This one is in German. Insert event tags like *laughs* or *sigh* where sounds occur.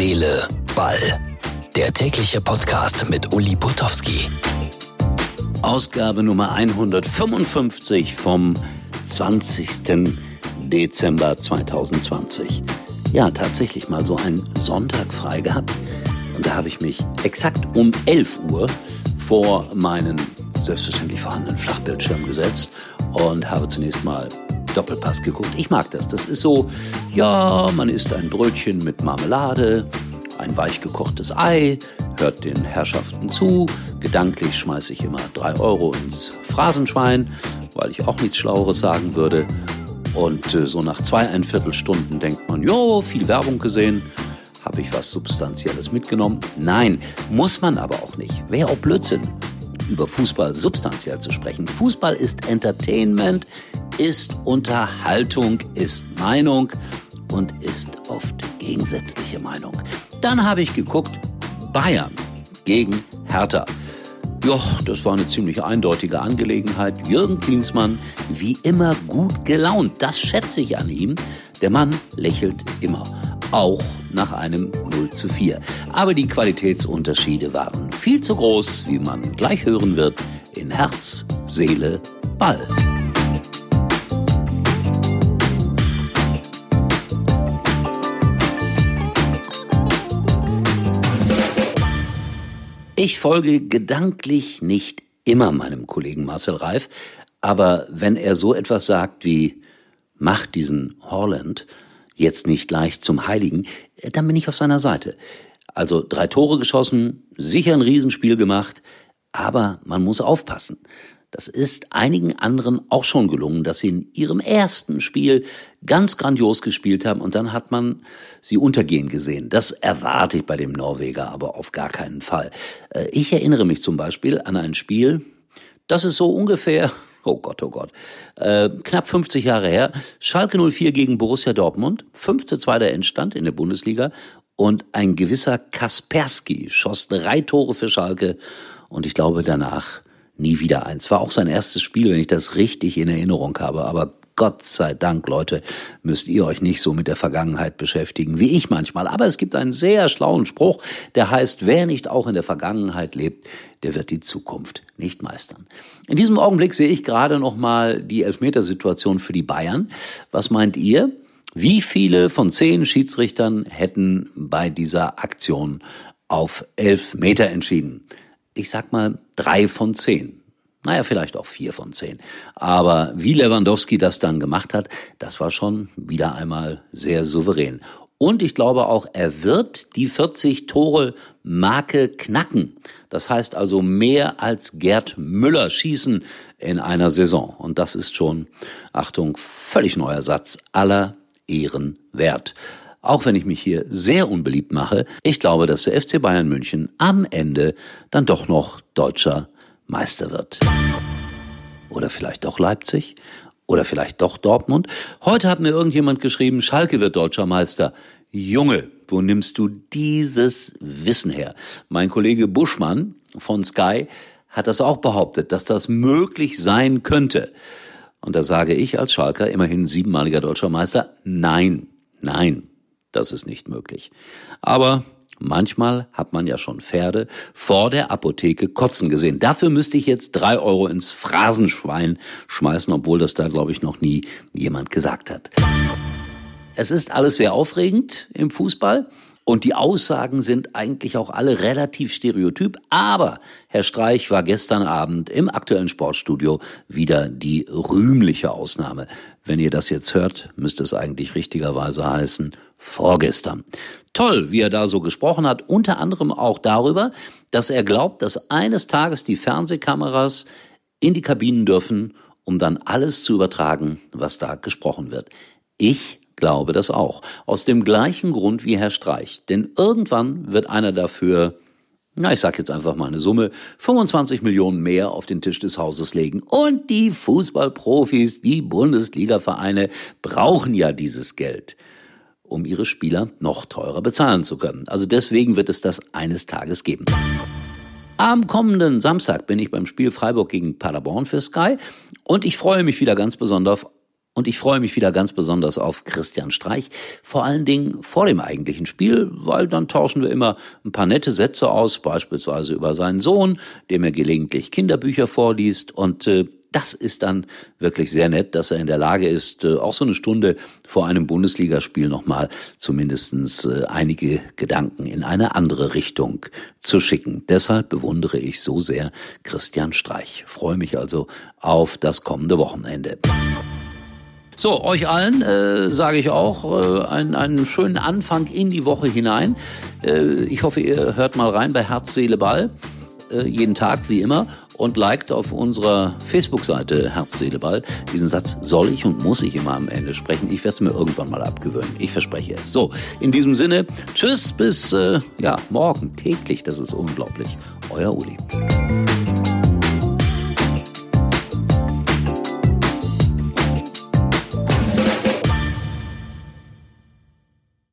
Seele, Ball. Der tägliche Podcast mit Uli Putowski. Ausgabe Nummer 155 vom 20. Dezember 2020. Ja, tatsächlich mal so einen Sonntag frei gehabt. Und da habe ich mich exakt um 11 Uhr vor meinen selbstverständlich vorhandenen Flachbildschirm gesetzt und habe zunächst mal Doppelpass geguckt. Ich mag das. Das ist so, ja, man isst ein Brötchen mit Marmelade, ein weich gekochtes Ei, hört den Herrschaften zu. Gedanklich schmeiße ich immer drei Euro ins Phrasenschwein, weil ich auch nichts Schlaueres sagen würde. Und äh, so nach zweieinviertel Stunden denkt man, jo, viel Werbung gesehen. Habe ich was Substanzielles mitgenommen? Nein, muss man aber auch nicht. Wäre auch Blödsinn über Fußball substanziell zu sprechen. Fußball ist Entertainment, ist Unterhaltung, ist Meinung und ist oft gegensätzliche Meinung. Dann habe ich geguckt, Bayern gegen Hertha. Ja, das war eine ziemlich eindeutige Angelegenheit. Jürgen Klinsmann, wie immer gut gelaunt. Das schätze ich an ihm. Der Mann lächelt immer auch nach einem 0 zu 4. Aber die Qualitätsunterschiede waren viel zu groß, wie man gleich hören wird, in Herz, Seele, Ball. Ich folge gedanklich nicht immer meinem Kollegen Marcel Reif, aber wenn er so etwas sagt wie, mach diesen Holland, jetzt nicht leicht zum Heiligen, dann bin ich auf seiner Seite. Also drei Tore geschossen, sicher ein Riesenspiel gemacht, aber man muss aufpassen. Das ist einigen anderen auch schon gelungen, dass sie in ihrem ersten Spiel ganz grandios gespielt haben und dann hat man sie untergehen gesehen. Das erwarte ich bei dem Norweger aber auf gar keinen Fall. Äh, ich erinnere mich zum Beispiel an ein Spiel, das ist so ungefähr *laughs* oh Gott, oh Gott, äh, knapp 50 Jahre her, Schalke 04 gegen Borussia Dortmund, 5 zu 2 der Endstand in der Bundesliga und ein gewisser Kaspersky schoss drei Tore für Schalke und ich glaube danach nie wieder eins. War auch sein erstes Spiel, wenn ich das richtig in Erinnerung habe, aber Gott sei Dank, Leute, müsst ihr euch nicht so mit der Vergangenheit beschäftigen, wie ich manchmal. Aber es gibt einen sehr schlauen Spruch, der heißt, wer nicht auch in der Vergangenheit lebt, der wird die Zukunft nicht meistern. In diesem Augenblick sehe ich gerade noch mal die Elfmetersituation für die Bayern. Was meint ihr? Wie viele von zehn Schiedsrichtern hätten bei dieser Aktion auf elf Meter entschieden? Ich sag mal drei von zehn. Naja, vielleicht auch vier von zehn. Aber wie Lewandowski das dann gemacht hat, das war schon wieder einmal sehr souverän. Und ich glaube auch, er wird die 40 Tore Marke knacken. Das heißt also mehr als Gerd Müller schießen in einer Saison. Und das ist schon, Achtung, völlig neuer Satz, aller Ehren wert. Auch wenn ich mich hier sehr unbeliebt mache, ich glaube, dass der FC Bayern München am Ende dann doch noch deutscher Meister wird. Oder vielleicht doch Leipzig? Oder vielleicht doch Dortmund? Heute hat mir irgendjemand geschrieben, Schalke wird deutscher Meister. Junge, wo nimmst du dieses Wissen her? Mein Kollege Buschmann von Sky hat das auch behauptet, dass das möglich sein könnte. Und da sage ich als Schalker, immerhin siebenmaliger deutscher Meister, nein, nein, das ist nicht möglich. Aber Manchmal hat man ja schon Pferde vor der Apotheke kotzen gesehen. Dafür müsste ich jetzt drei Euro ins Phrasenschwein schmeißen, obwohl das da, glaube ich, noch nie jemand gesagt hat. Es ist alles sehr aufregend im Fußball. Und die Aussagen sind eigentlich auch alle relativ stereotyp. Aber Herr Streich war gestern Abend im aktuellen Sportstudio wieder die rühmliche Ausnahme. Wenn ihr das jetzt hört, müsste es eigentlich richtigerweise heißen vorgestern. Toll, wie er da so gesprochen hat, unter anderem auch darüber, dass er glaubt, dass eines Tages die Fernsehkameras in die Kabinen dürfen, um dann alles zu übertragen, was da gesprochen wird. Ich glaube das auch. Aus dem gleichen Grund wie Herr Streich. Denn irgendwann wird einer dafür, na, ich sag jetzt einfach mal eine Summe, 25 Millionen mehr auf den Tisch des Hauses legen. Und die Fußballprofis, die Bundesligavereine brauchen ja dieses Geld um ihre Spieler noch teurer bezahlen zu können. Also deswegen wird es das eines Tages geben. Am kommenden Samstag bin ich beim Spiel Freiburg gegen Paderborn für Sky und ich freue mich wieder ganz besonders Und ich freue mich wieder ganz besonders auf Christian Streich, vor allen Dingen vor dem eigentlichen Spiel, weil dann tauschen wir immer ein paar nette Sätze aus, beispielsweise über seinen Sohn, dem er gelegentlich Kinderbücher vorliest und äh, das ist dann wirklich sehr nett, dass er in der Lage ist, äh, auch so eine Stunde vor einem Bundesligaspiel nochmal zumindestens äh, einige Gedanken in eine andere Richtung zu schicken. Deshalb bewundere ich so sehr Christian Streich. Freue mich also auf das kommende Wochenende. So, euch allen äh, sage ich auch äh, einen, einen schönen Anfang in die Woche hinein. Äh, ich hoffe, ihr hört mal rein bei Herz, Seele, Ball. Äh, jeden Tag wie immer und liked auf unserer Facebook-Seite Herz, Seele, Ball. Diesen Satz soll ich und muss ich immer am Ende sprechen. Ich werde es mir irgendwann mal abgewöhnen. Ich verspreche es. So, in diesem Sinne, tschüss bis äh, ja, morgen täglich. Das ist unglaublich. Euer Uli.